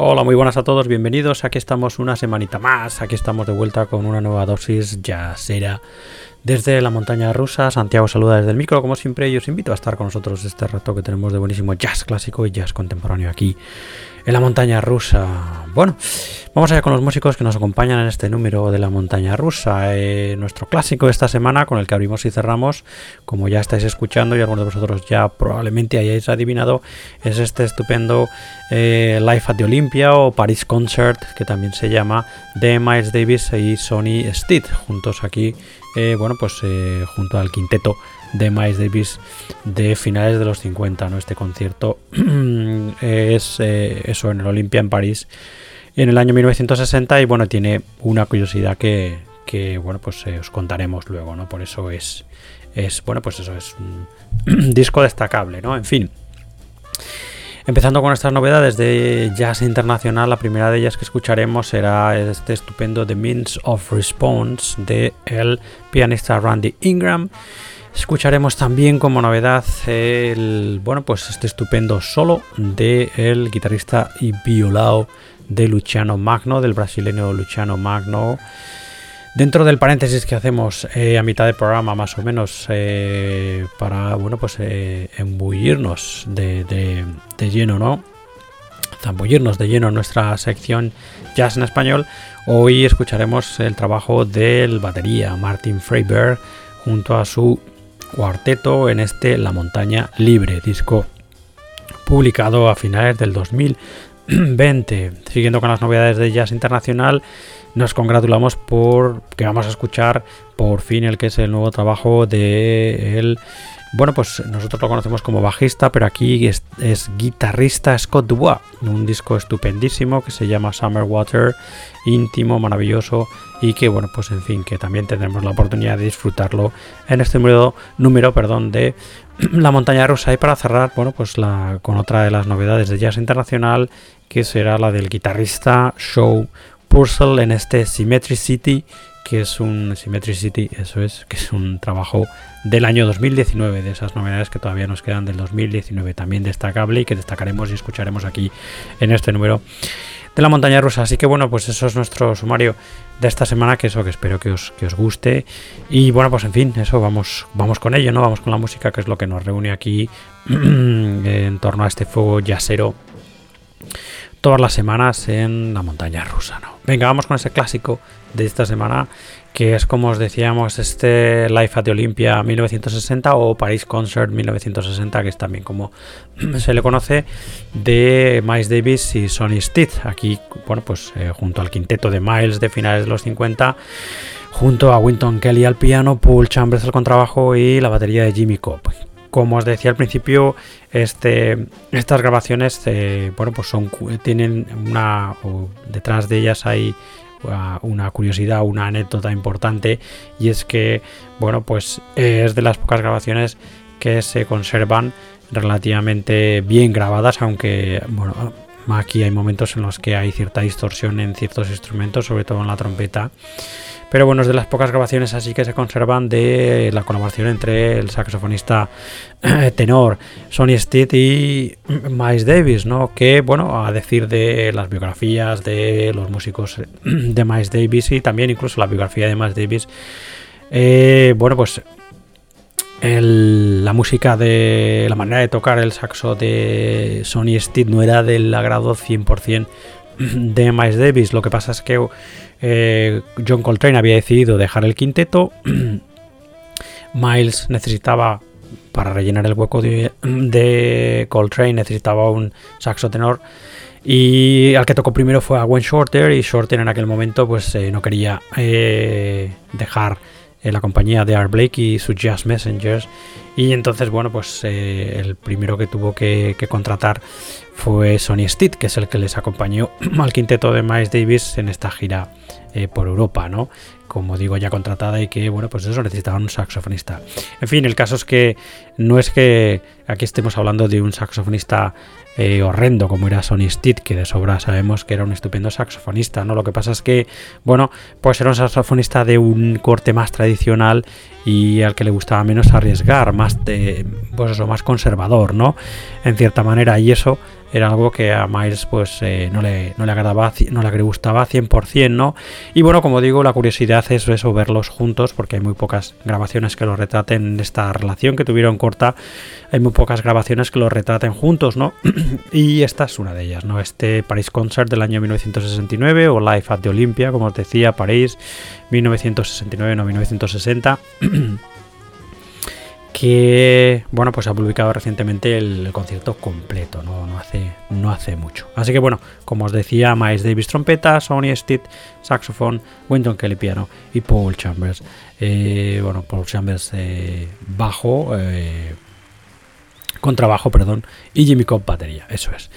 Hola, muy buenas a todos, bienvenidos. Aquí estamos una semanita más. Aquí estamos de vuelta con una nueva dosis jazzera desde la montaña rusa. Santiago saluda desde el micro, como siempre, y os invito a estar con nosotros este rato que tenemos de buenísimo jazz clásico y jazz contemporáneo aquí en la montaña rusa. Bueno, vamos allá con los músicos que nos acompañan en este número de la montaña rusa. Eh, nuestro clásico de esta semana con el que abrimos y cerramos, como ya estáis escuchando y algunos de vosotros ya probablemente hayáis adivinado, es este estupendo eh, Live at the Olympia o Paris Concert, que también se llama, de Miles Davis y Sonny Stitt, juntos aquí, eh, bueno, pues junto al quinteto de Miles Davis de finales de los 50. ¿no? Este concierto es eh, eso en el Olympia en París en el año 1960 y bueno, tiene una curiosidad que, bueno, pues eh, os contaremos luego, ¿no? Por eso es, es bueno, pues eso es un disco destacable, ¿no? En fin. Empezando con estas novedades de jazz internacional, la primera de ellas que escucharemos será este estupendo The Means of Response de el pianista Randy Ingram. Escucharemos también como novedad el, bueno, pues este estupendo solo de el guitarrista y violao de Luciano Magno, del brasileño Luciano Magno. Dentro del paréntesis que hacemos eh, a mitad del programa, más o menos, eh, para bueno, pues eh, embullirnos de, de, lleno, ¿no? Zambullirnos de lleno en nuestra sección Jazz en Español. Hoy escucharemos el trabajo del batería Martin Freiberg junto a su cuarteto en este La Montaña Libre, disco publicado a finales del 2020. Siguiendo con las novedades de Jazz Internacional, nos congratulamos por que vamos a escuchar por fin el que es el nuevo trabajo de el bueno, pues nosotros lo conocemos como bajista, pero aquí es, guitarrista Scott Dubois, un disco estupendísimo que se llama Summer Water, íntimo, maravilloso y que, bueno, pues en fin, que también tendremos la oportunidad de disfrutarlo en este número, número perdón, de La Montaña Rusa. Y para cerrar, bueno, pues con otra de las novedades de Jazz Internacional, que será la del guitarrista Show Purcell en este Symmetry City que es un Symmetricity, eso es, que es un trabajo del año 2019, de esas novedades que todavía nos quedan del 2019, también destacable y que destacaremos y escucharemos aquí en este número de la montaña rusa. Así que bueno, pues eso es nuestro sumario de esta semana, que eso que espero que os, que os guste. Y bueno, pues en fin, eso vamos, vamos con ello, ¿no? Vamos con la música, que es lo que nos reúne aquí en torno a este fuego yacero todas las semanas en la montaña rusa, ¿no? Venga, vamos con ese clásico de esta semana, que es como os decíamos, este Life at the Olympia 1960 o Paris Concert 1960, que es también como se le conoce, de Miles Davis y Sonny Stitt. Aquí, bueno, pues eh, junto al quinteto de Miles de finales de los 50 junto a Winton Kelly al piano, Paul Chambers al contrabajo y la batería de Jimmy Cobb como os decía al principio, este, estas grabaciones, eh, bueno, pues son, tienen una, detrás de ellas hay una curiosidad, una anécdota importante y es que, bueno, pues es de las pocas grabaciones que se conservan relativamente bien grabadas, aunque, bueno, aquí hay momentos en los que hay cierta distorsión en ciertos instrumentos, sobre todo en la trompeta. Pero bueno, es de las pocas grabaciones así que se conservan de la colaboración entre el saxofonista eh, tenor Sonny Stitt y Miles Davis, ¿no? Que, bueno, a decir de las biografías de los músicos de Miles Davis y también incluso la biografía de Miles Davis, eh, bueno, pues la música de la manera de tocar el saxo de Sonny Stitt no era del agrado 100% de Miles Davis. Lo que pasa es que eh, John Coltrane había decidido dejar el quinteto. Miles necesitaba, para rellenar el hueco de, Coltrane, necesitaba un saxo tenor. Y al que tocó primero fue a Gwen Shorter. Y Shorter en aquel momento pues eh, no quería eh, dejar la compañía de Art Blake y sus Jazz Messengers. Y entonces, bueno, pues el primero que tuvo que, que contratar fue Sonny Stitt, que es el que les acompañó al quinteto de Miles Davis en esta gira eh, por Europa, ¿no? Como digo, ya contratada y que, bueno, pues eso necesitaba un saxofonista. En fin, el caso es que no es que aquí estemos hablando de un saxofonista eh, horrendo como era Sonny Stitt, que de sobra sabemos que era un estupendo saxofonista, ¿no? Lo que pasa es que, bueno, pues era un saxofonista de un corte más tradicional y al que le gustaba menos arriesgar, más de, pues eso, más conservador, ¿no? En cierta manera, y eso era algo que a Miles pues eh, no, le, no le agradaba, no le gustaba 100%, ¿no? Y bueno, como digo, la curiosidad es eso, verlos juntos, porque hay muy pocas grabaciones que lo retraten esta relación que tuvieron corta, hay muy pocas grabaciones que lo retraten juntos, ¿no? y esta es una de ellas, ¿no? Este Paris Concert del año 1969 o Live at the Olympia, como os decía, París 1969, no 1960. que bueno pues ha publicado recientemente el, concierto completo no, no, hace no hace mucho. Así que bueno como os decía Miles Davis trompeta Sonny Stitt saxofón Wynton Kelly piano y Paul Chambers eh, bueno Paul Chambers eh, bajo eh, contrabajo perdón y Jimmy Cobb batería eso es.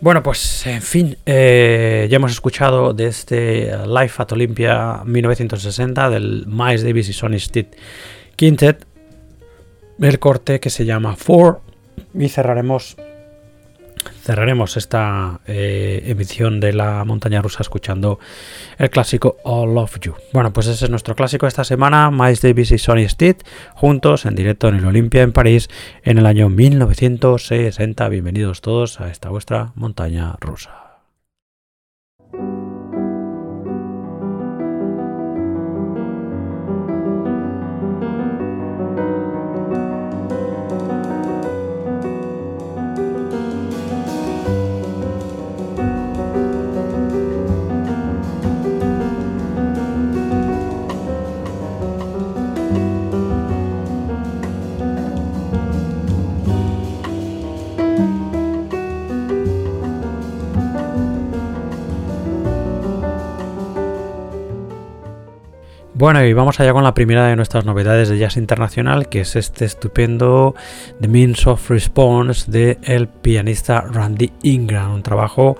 Bueno, pues en fin, ya hemos escuchado de este Live at Olympia 1960 del Miles Davis y Sonny Stitt Quintet el corte que se llama For y cerraremos cerraremos esta eh, emisión de la montaña rusa escuchando el clásico All of You. Bueno, pues ese es nuestro clásico esta semana, Miles Davis y Sonny Stitt juntos en directo en el Olympia en París en el año 1960. Bienvenidos todos a esta vuestra montaña rusa. Bueno, y vamos allá con la primera de nuestras novedades de jazz internacional, que es este estupendo The Means of Response de el pianista Randy Ingram, un trabajo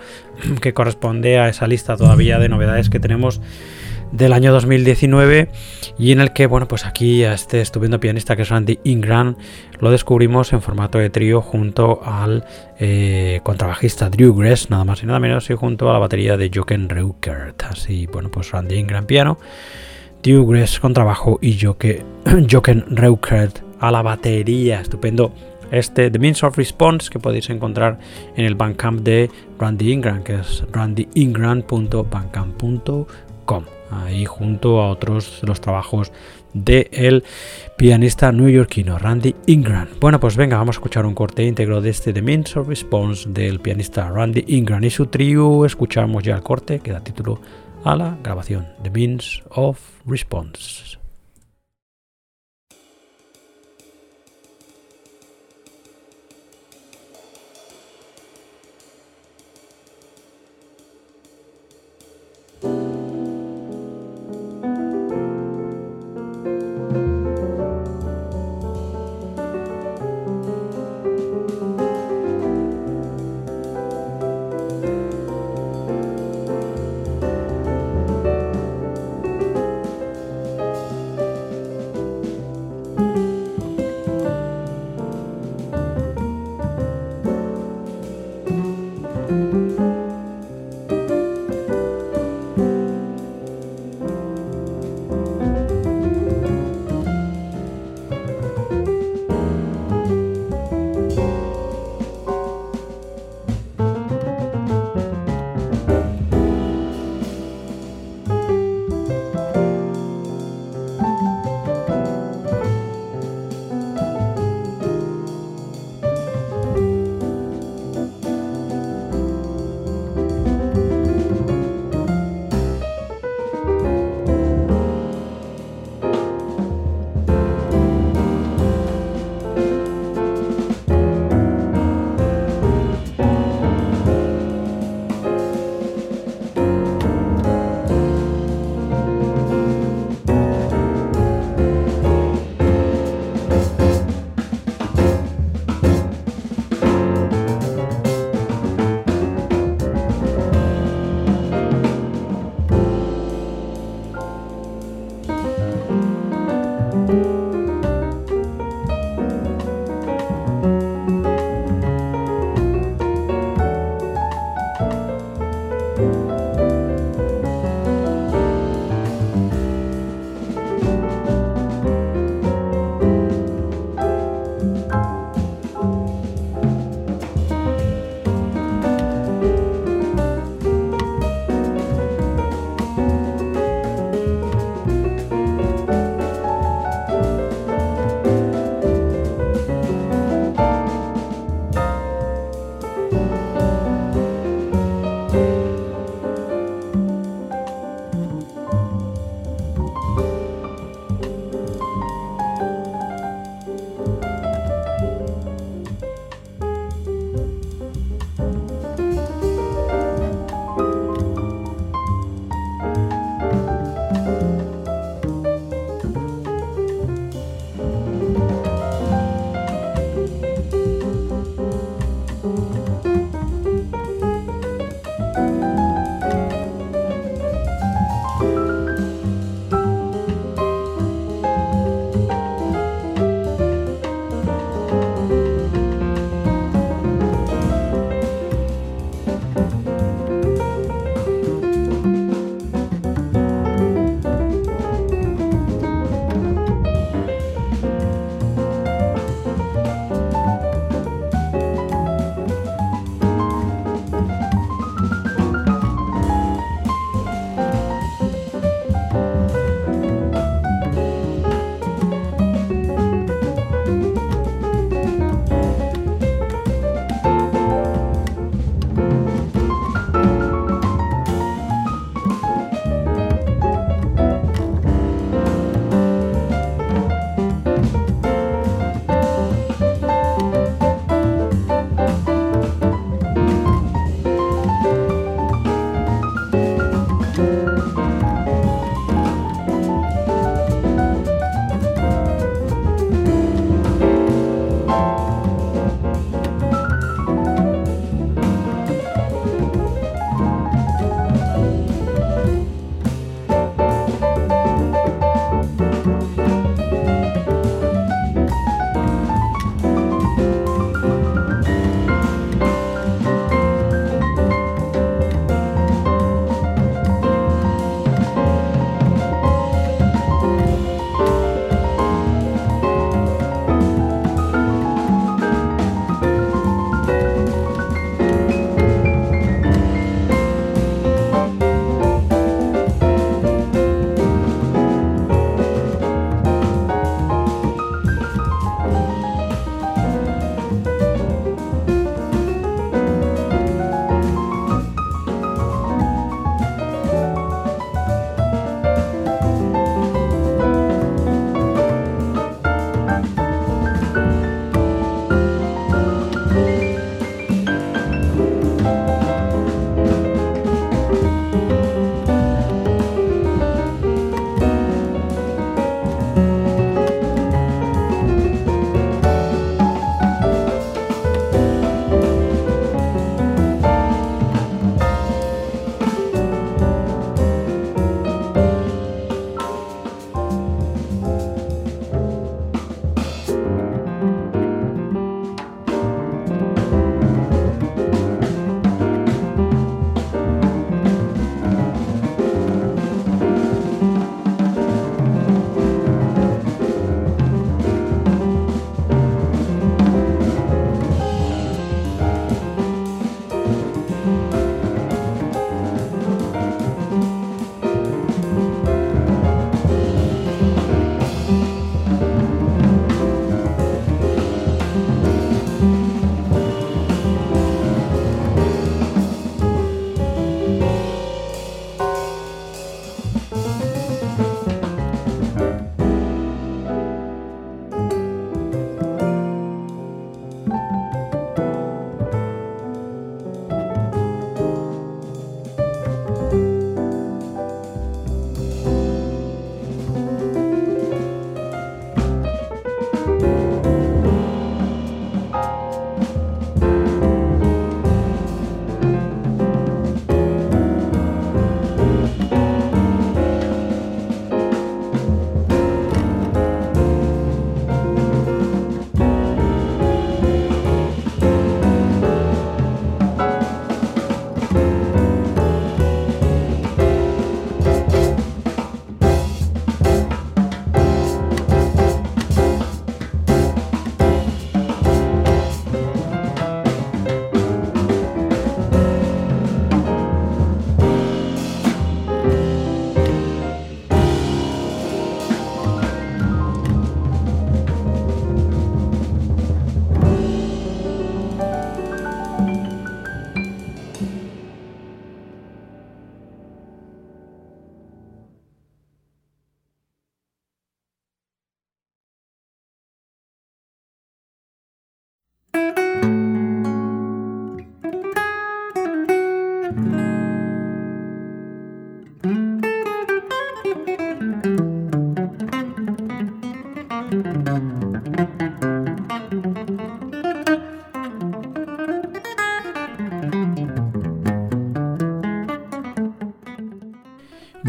que corresponde a esa lista todavía de novedades que tenemos del año 2019 y en el que, bueno, pues aquí a este estupendo pianista que es Randy Ingram lo descubrimos en formato de trío junto al eh, contrabajista Drew Gress, nada más y nada menos, y junto a la batería de Jochen Reukert. Así, bueno, pues Randy Ingram piano Gress con trabajo y Joken Reukert a la batería. Estupendo. Este The Means of Response que podéis encontrar en el Bandcamp de Randy Ingram, que es randyingram.bandcamp.com. Ahí junto a otros de los trabajos del el pianista neoyorquino Randy Ingram. Bueno, pues venga, vamos a escuchar un corte íntegro de este The Means of Response del pianista Randy Ingram y su trío. Escuchamos ya el corte que da título a la grabación The Means of Response.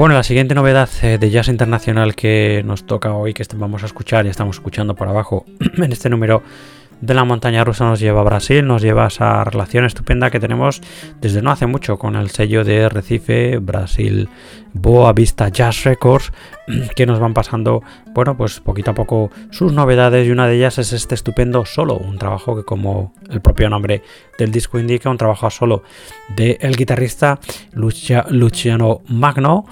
Bueno, la siguiente novedad eh, de jazz internacional que nos toca hoy, que vamos a escuchar y estamos escuchando por abajo en este número de la montaña rusa nos lleva a Brasil, nos lleva a esa relación estupenda que tenemos desde no hace mucho con el sello de Recife, Brasil, Boa Vista Jazz Records, que nos van pasando, bueno, pues poquito a poco sus novedades y una de ellas es este estupendo solo, un trabajo que como el propio nombre del disco indica, un trabajo a solo del el guitarrista Luciano Magno,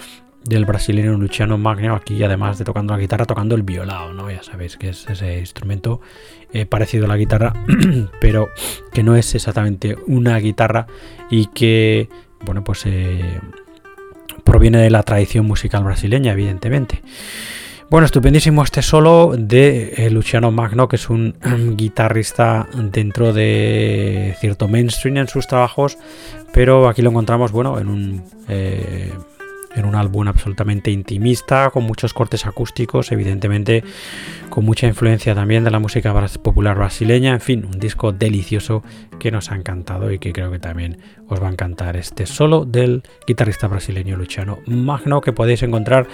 del brasileño Luciano Magno, aquí además de tocando la guitarra, tocando el violado, ¿no? Ya sabéis que es ese instrumento eh, parecido a la guitarra, pero que no es exactamente una guitarra y que, bueno, pues eh, proviene de la tradición musical brasileña, evidentemente. Bueno, estupendísimo este solo de eh, Luciano Magno, que es un guitarrista dentro de cierto mainstream en sus trabajos, pero aquí lo encontramos, bueno, en un en un álbum absolutamente intimista, con muchos cortes acústicos, evidentemente con mucha influencia también de la música popular brasileña, en fin, un disco delicioso que nos ha encantado y que creo que también os va a encantar este solo del guitarrista brasileño Luciano Magno que podéis encontrar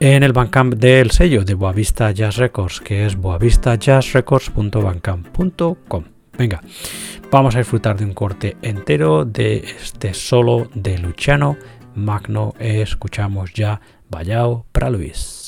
en el Bandcamp del sello de Boavista Jazz Records, que es boavistajazzrecords.bandcamp.com. Venga, vamos a disfrutar de un corte entero de este solo de Luciano Magno escuchamos ya Vallao para Luis.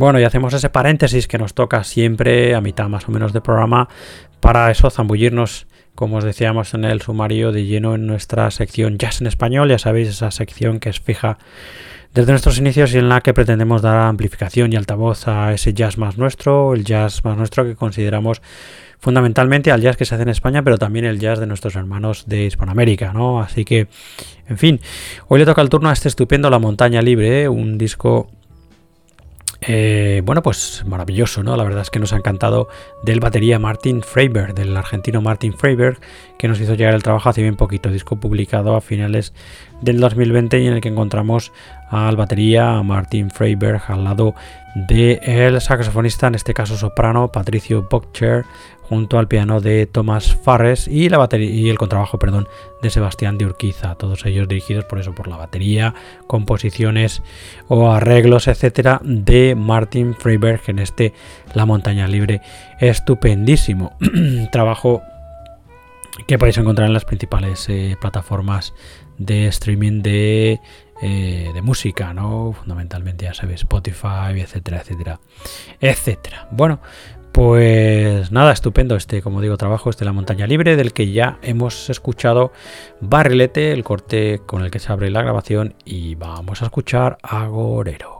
Bueno, y hacemos ese paréntesis que nos toca siempre a mitad más o menos de programa para eso zambullirnos, como os decíamos en el sumario, de lleno en nuestra sección Jazz en Español, ya sabéis, esa sección que es fija desde nuestros inicios y en la que pretendemos dar amplificación y altavoz a ese jazz más nuestro, el jazz más nuestro que consideramos fundamentalmente al jazz que se hace en España, pero también el jazz de nuestros hermanos de Hispanoamérica, ¿no? Así que, en fin, hoy le toca el turno a este estupendo La Montaña Libre, un disco eh, bueno, pues maravilloso, ¿no? La verdad es que nos ha encantado del batería Martin Freiberg, del argentino Martin Freiberg, que nos hizo llegar el trabajo hace bien poquito, disco publicado a finales del 2020 y en el que encontramos al batería Martin Freiberg al lado del saxofonista, en este caso soprano, Patricio Bockcher, junto al piano de Thomas Farres y, la batería, y el contrabajo perdón, de Sebastián de Urquiza, todos ellos dirigidos por eso, por la batería, composiciones o arreglos, etcétera, de Martin Freiberg en este La Montaña Libre. Estupendísimo trabajo que podéis encontrar en las principales eh, plataformas de streaming de, eh, de música, ¿no? Fundamentalmente, ya sabéis, Spotify, etcétera, etcétera, etcétera. Bueno, pues nada, estupendo este, como digo, trabajo, este La Montaña Libre, del que ya hemos escuchado Barrilete, el corte con el que se abre la grabación, y vamos a escuchar Agorero.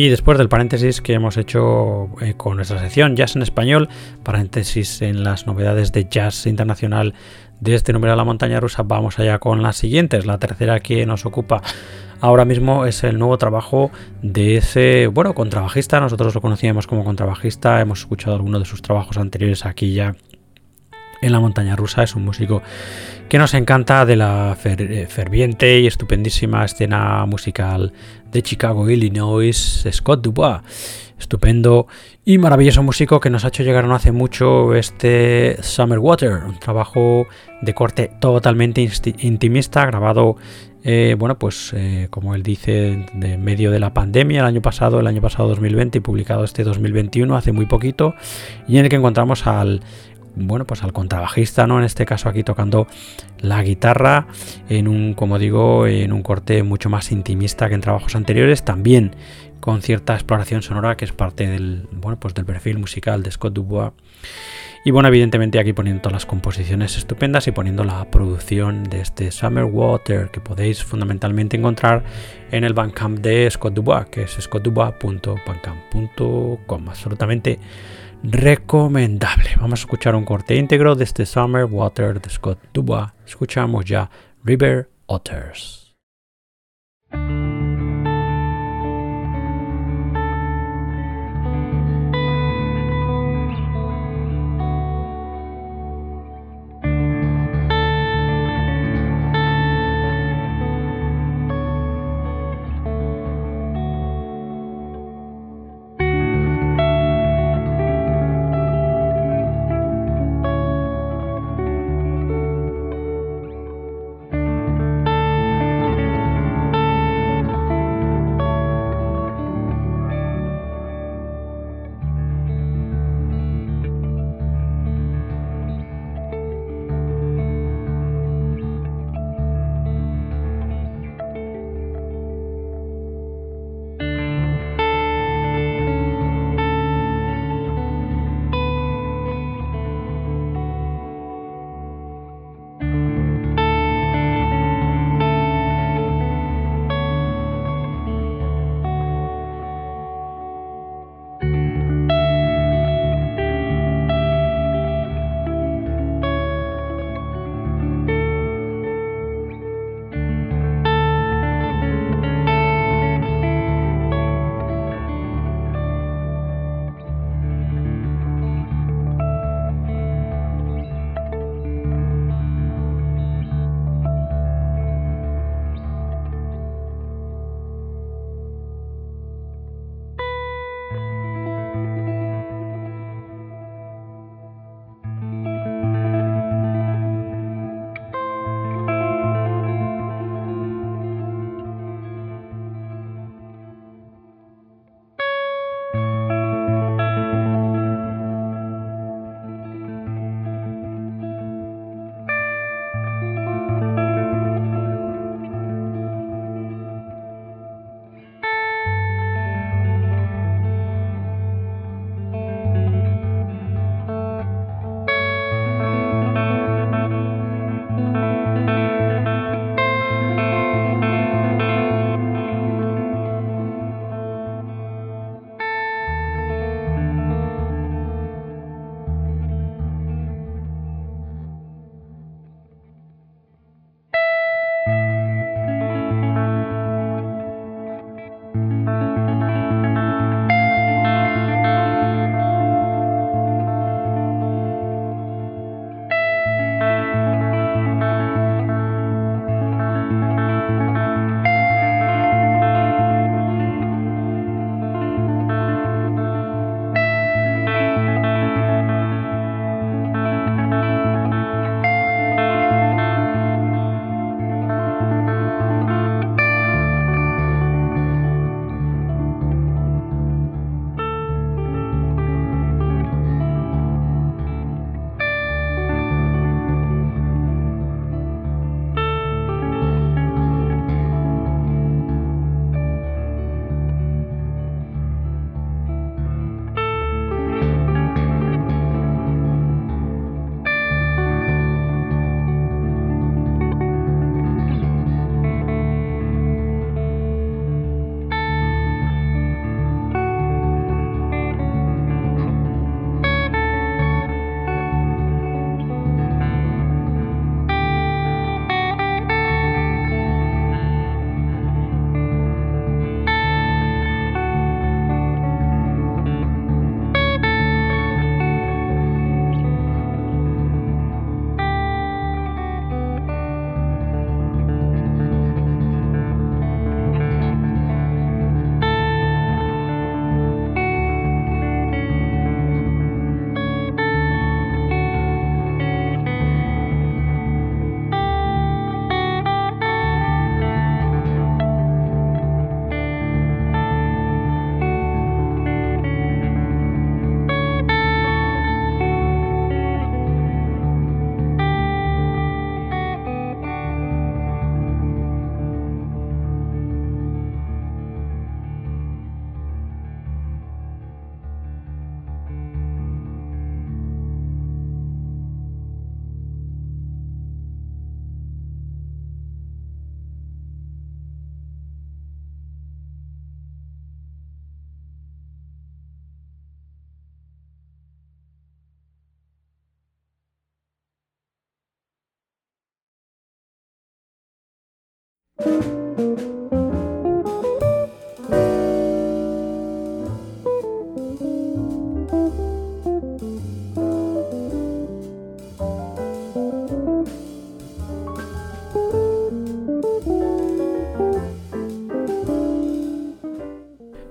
Y después del paréntesis que hemos hecho eh, con nuestra sección Jazz en Español, paréntesis en las novedades de jazz internacional de este número de la montaña rusa, vamos allá con las siguientes. La tercera que nos ocupa ahora mismo es el nuevo trabajo de ese, bueno, contrabajista. Nosotros lo conocíamos como contrabajista, hemos escuchado algunos de sus trabajos anteriores aquí ya en la montaña rusa. Es un músico que nos encanta de la eh, ferviente y estupendísima escena musical de Chicago, Illinois, Scott Dubois. Estupendo y maravilloso músico que nos ha hecho llegar no hace mucho este Summer Water, un trabajo de corte totalmente intimista, grabado, eh, bueno, pues eh, como él dice, de medio de la pandemia, el año pasado, el año pasado 2020 y publicado este 2021, hace muy poquito, y en el que encontramos al bueno, pues al contrabajista, ¿no? En este caso aquí tocando la guitarra en un, como digo, en un corte mucho más intimista que en trabajos anteriores, también con cierta exploración sonora que es parte del, bueno, pues del perfil musical de Scott Dubois. Y bueno, evidentemente aquí poniendo todas las composiciones estupendas y poniendo la producción de este Summer Water que podéis fundamentalmente encontrar en el Bandcamp de Scott Dubois, que es scottdubois.bandcamp.com. Absolutamente recomendable. Vamos a escuchar un corte íntegro de este Summer Water de Scott Dubois. Escuchamos ya River Otters.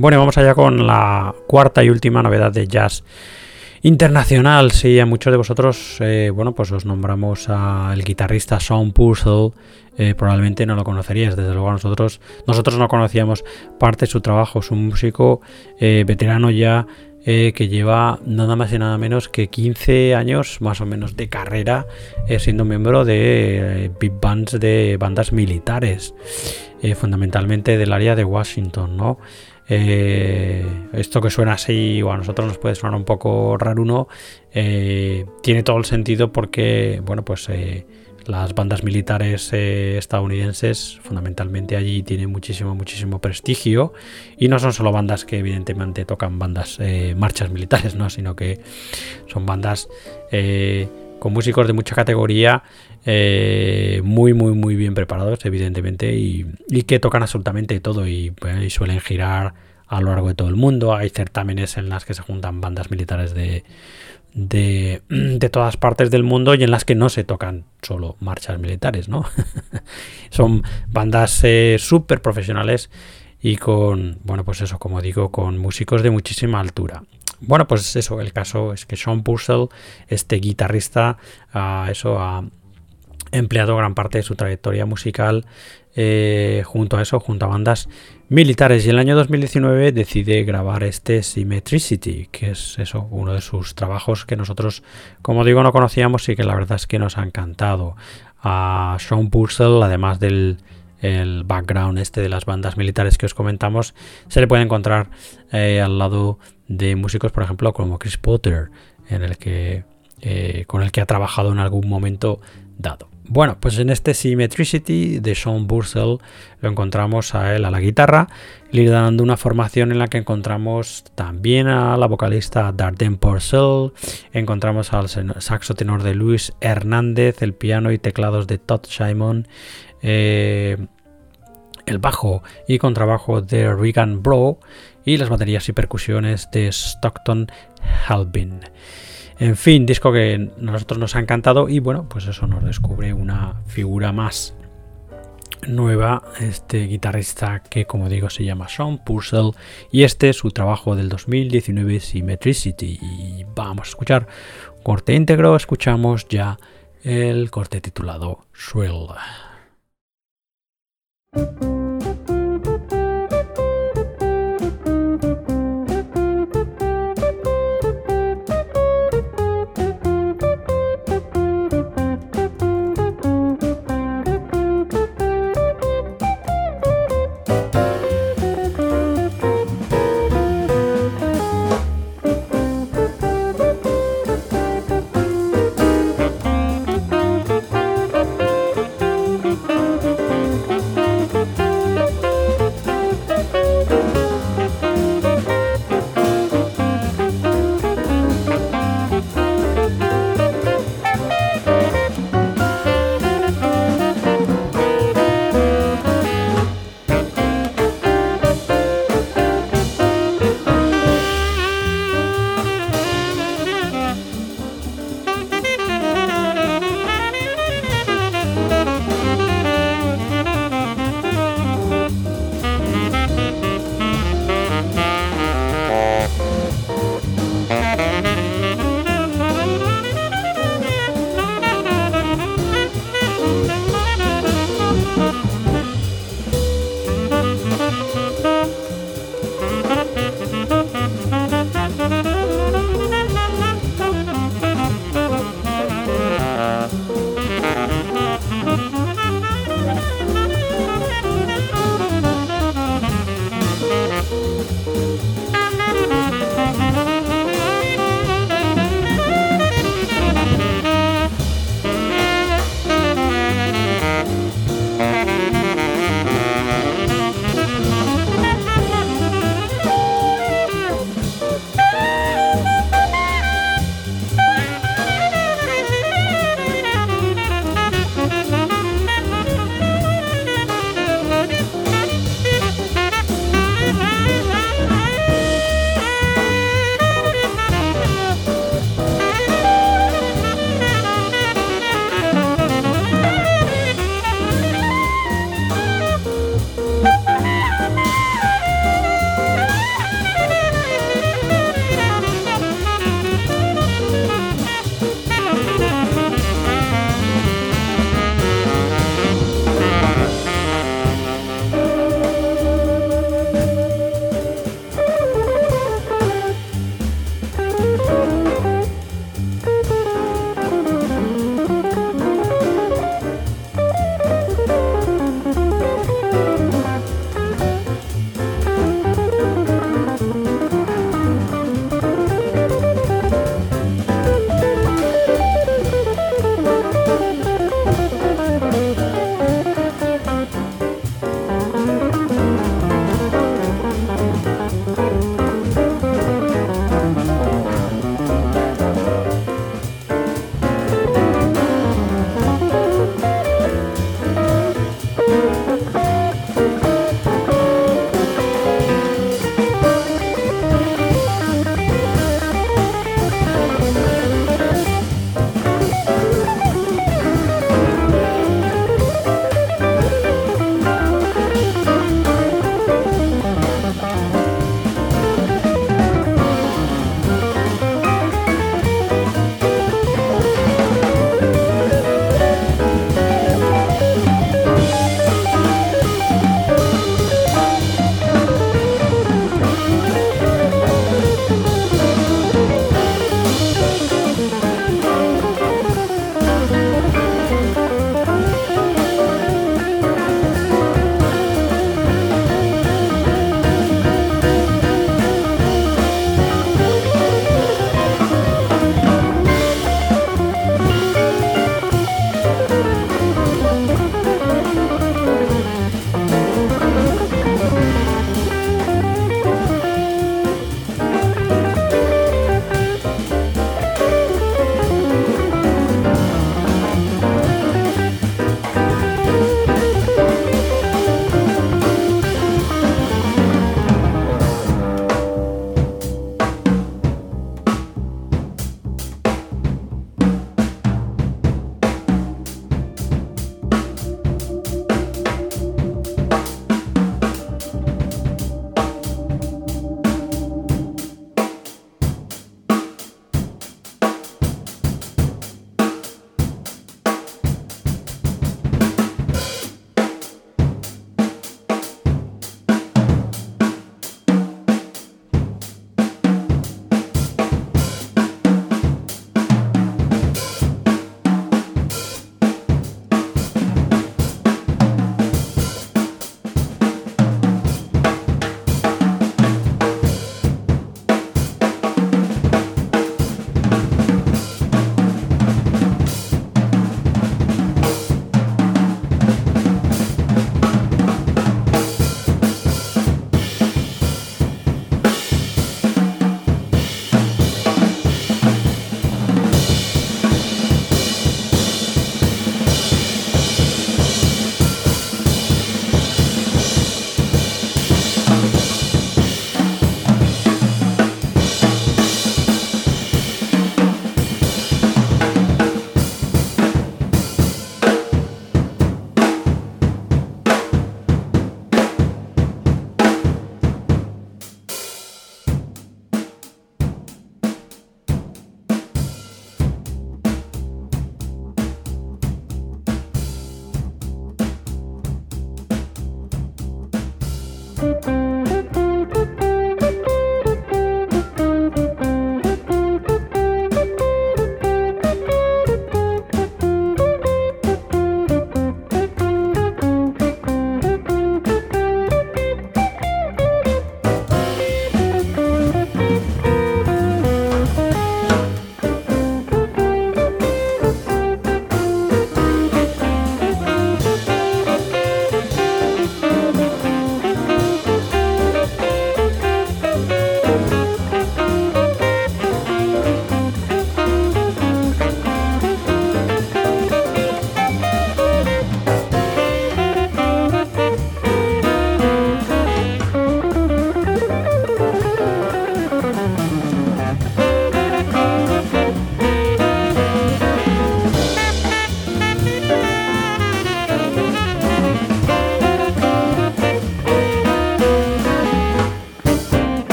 Bueno, vamos allá con la cuarta y última novedad de jazz internacional. Sí, a muchos de vosotros, eh, bueno, pues os nombramos al guitarrista Sean Purcell. Eh, probablemente no lo conoceríais, desde luego nosotros, nosotros no conocíamos parte de su trabajo. Es un músico eh, veterano ya que lleva nada más y nada menos que 15 años más o menos de carrera siendo miembro de big bands de bandas militares, fundamentalmente del área de Washington, ¿no? Eh, esto que suena así, o a nosotros nos puede sonar un poco raro, uno, eh, tiene todo el sentido porque, bueno, pues eh, las bandas militares estadounidenses fundamentalmente allí tienen muchísimo, muchísimo prestigio y no son solo bandas que evidentemente tocan bandas, marchas militares, ¿no? Sino que son bandas con músicos de mucha categoría muy, muy, muy bien preparados, evidentemente, y, que tocan absolutamente todo y, y, suelen girar a lo largo de todo el mundo. Hay certámenes en las que se juntan bandas militares de, de, todas partes del mundo y en las que no se tocan solo marchas militares, ¿no? Son bandas eh, súper profesionales y con, bueno, pues eso, como digo, con músicos de muchísima altura. Bueno, pues eso, el caso es que Sean Purcell, este guitarrista, eso ha empleado gran parte de su trayectoria musical eh, junto a eso, junto a bandas militares. Y en el año 2019 decide grabar este Symmetricity, que es eso, uno de sus trabajos que nosotros, como digo, no conocíamos y que la verdad es que nos ha encantado. A Sean Purcell, además del el background este de las bandas militares que os comentamos, se le puede encontrar eh, al lado de músicos, por ejemplo, como Chris Potter, en el que, eh, con el que ha trabajado en algún momento dado. Bueno, pues en este Symmetricity de Sean Bursell lo encontramos a él a la guitarra, le dando una formación en la que encontramos también a la vocalista Darden Purcell, encontramos al saxo tenor de Luis Hernández, el piano y teclados de Todd Simon, eh, el bajo y contrabajo de Regan Bro y las baterías y percusiones de Stockton Halbin. En fin, disco que a nosotros nos ha encantado y bueno, pues eso nos descubre una figura más nueva, este guitarrista que como digo se llama Sean Purcell y este es su trabajo del 2019 Symmetricity y vamos a escuchar corte íntegro, escuchamos ya el corte titulado Shrill.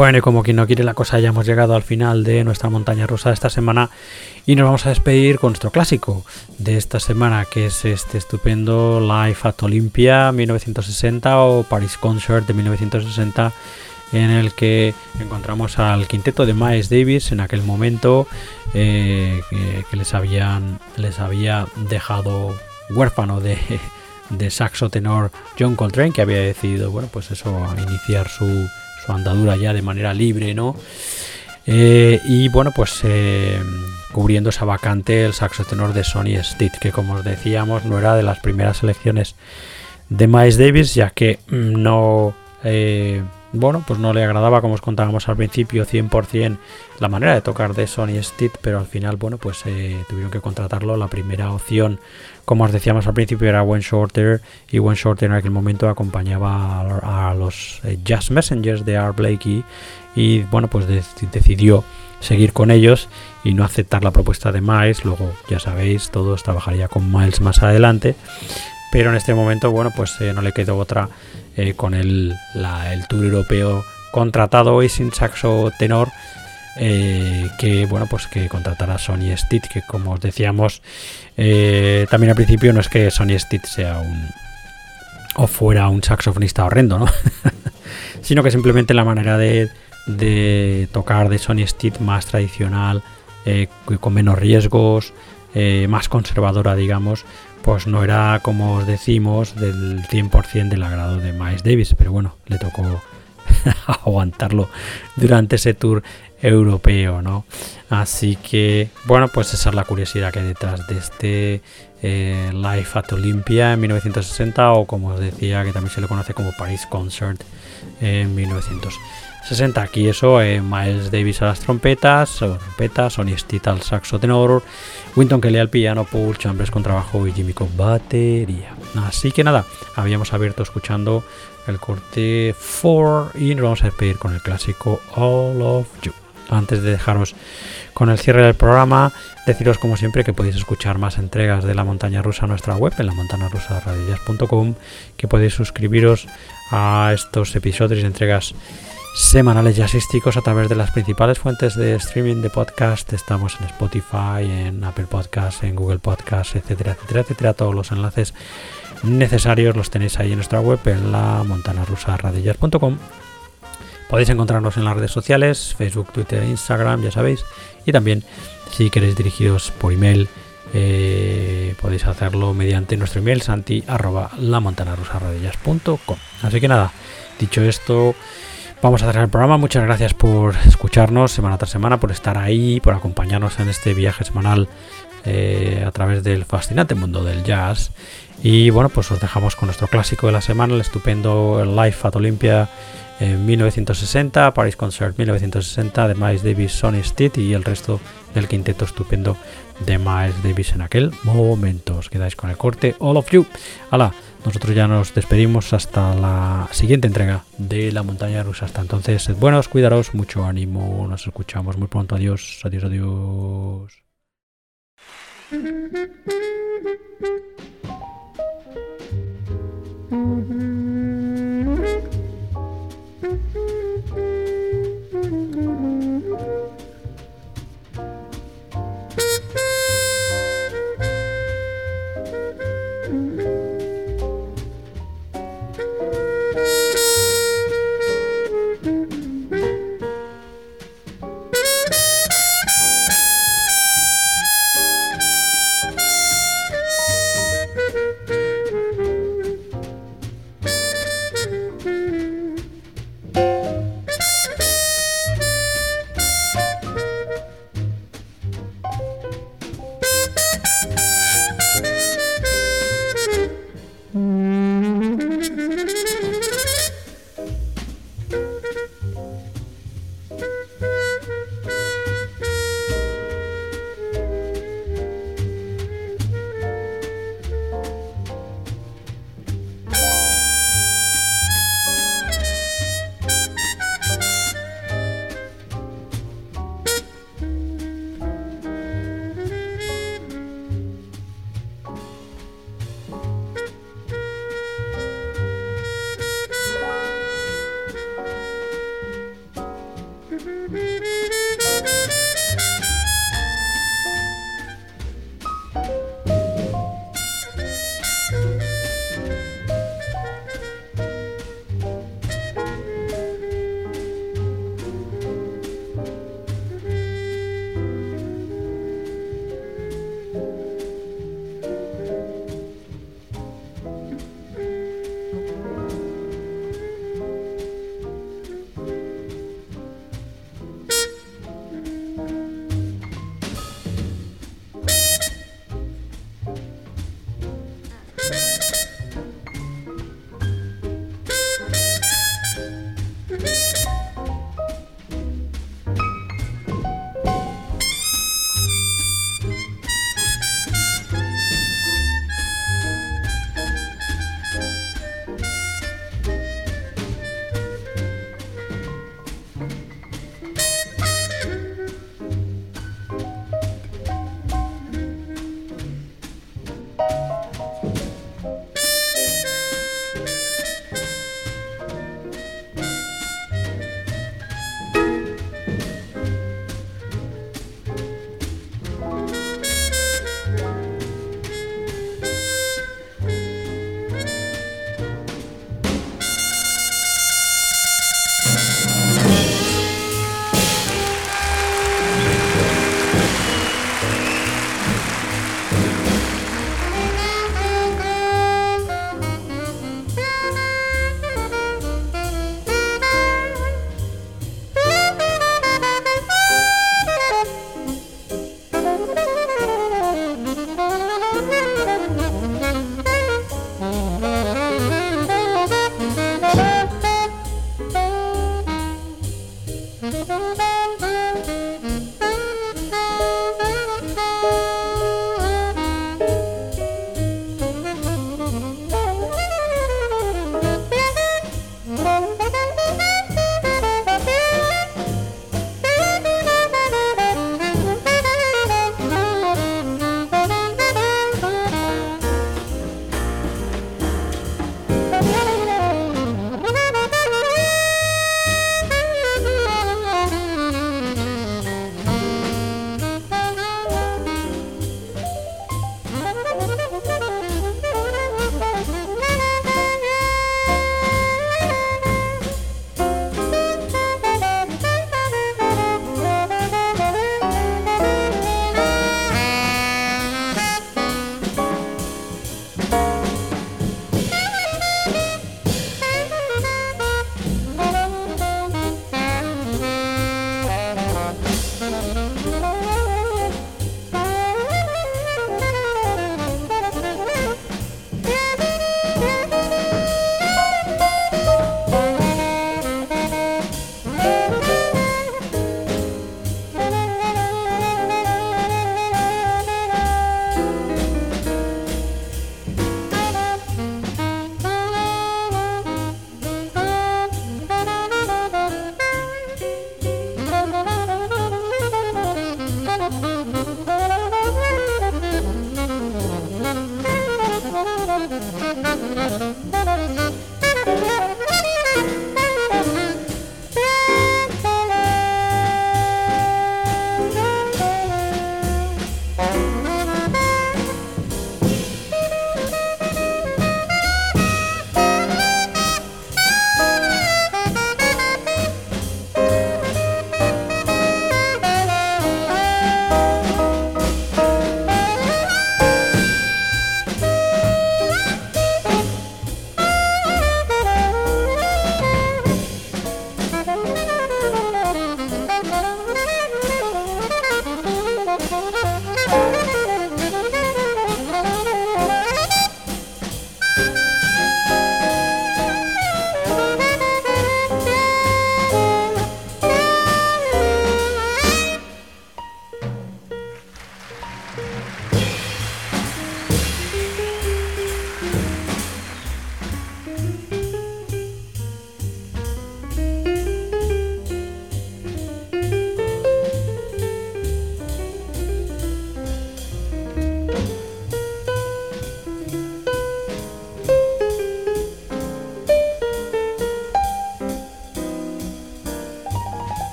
Bueno, y como quien no quiere la cosa, ya hemos llegado al final de nuestra montaña rusa de esta semana. Y nos vamos a despedir con nuestro clásico de esta semana, que es este estupendo Live at Olympia 1960 o Paris Concert de 1960, en el que encontramos al quinteto de Miles Davis en aquel momento eh, que, les habían les había dejado huérfano de, de saxo tenor John Coltrane, que había decidido, bueno, pues eso, iniciar su andadura ya de manera libre, ¿no? Eh, y bueno, pues eh, cubriendo esa vacante el saxo tenor de Sonny Stitt, que como os decíamos no era de las primeras selecciones de Miles Davis, ya que mm, no, eh, bueno, pues no le agradaba, como os contábamos al principio, 100% la manera de tocar de Sonny Stitt, pero al final, bueno, pues tuvieron que contratarlo. La primera opción como os decíamos al principio, era Wayne Shorter y Wayne Shorter en aquel momento acompañaba a, los eh, Jazz Messengers de Art Blakey y bueno, pues decidió seguir con ellos y no aceptar la propuesta de Miles. Luego, ya sabéis, todos trabajaría con Miles más adelante. Pero en este momento, bueno, pues eh, no le quedó otra eh, con el, el tour europeo contratado y sin saxo tenor eh, que bueno pues que contratará Sony Stitt que como os decíamos eh, también al principio no es que Sony Stitt sea un o fuera un saxofonista horrendo ¿no? sino que simplemente la manera de, de tocar de Sony Stitt más tradicional con menos riesgos más conservadora digamos pues no era como os decimos del 100% del agrado de Miles Davis pero bueno le tocó aguantarlo durante ese tour europeo, ¿no? Así que, bueno, pues esa es la curiosidad que hay detrás de este eh, Live at Olympia en 1960 o como os decía, que también se le conoce como Paris Concert en 1960. Aquí eso, eh, Miles Davis a las trompetas, trompetas, Sonny Stitt al saxo tenor, Winton Kelly al piano, Paul Chambers con trabajo y Jimmy con batería. Así que nada, habíamos abierto escuchando el corte 4 y nos vamos a despedir con el clásico All of You. Antes de dejaros con el cierre del programa, deciros como siempre que podéis escuchar más entregas de la montaña rusa en nuestra web, en la montaña rusa que podéis suscribiros a estos episodios y entregas semanales jazzísticos a través de las principales fuentes de streaming de podcast. Estamos en Spotify, en Apple Podcasts, en Google Podcasts, etcétera, etcétera, etcétera. Todos los enlaces necesarios los tenéis ahí en nuestra web, en la montanarusarradillas.com. Podéis encontrarnos en las redes sociales, Facebook, Twitter, Instagram, ya sabéis. Y también, si queréis dirigiros por email, eh, podéis hacerlo mediante nuestro email santi arroba Así que nada, dicho esto, vamos a cerrar el programa. Muchas gracias por escucharnos semana tras semana, por estar ahí, por acompañarnos en este viaje semanal eh, a través del fascinante mundo del jazz. Y bueno, pues os dejamos con nuestro clásico de la semana, el estupendo Live at Olympia en 1960, Paris Concert 1960 de Miles Davis, Sonny Stitt y el resto del quinteto estupendo de Miles Davis en aquel momento. Os quedáis con el corte All of You. Hala, nosotros ya nos despedimos hasta la siguiente entrega de La Montaña Rusa. Hasta entonces, sed buenos, cuidaros, mucho ánimo. Nos escuchamos muy pronto. Adiós, adiós, adiós. Mm-hmm.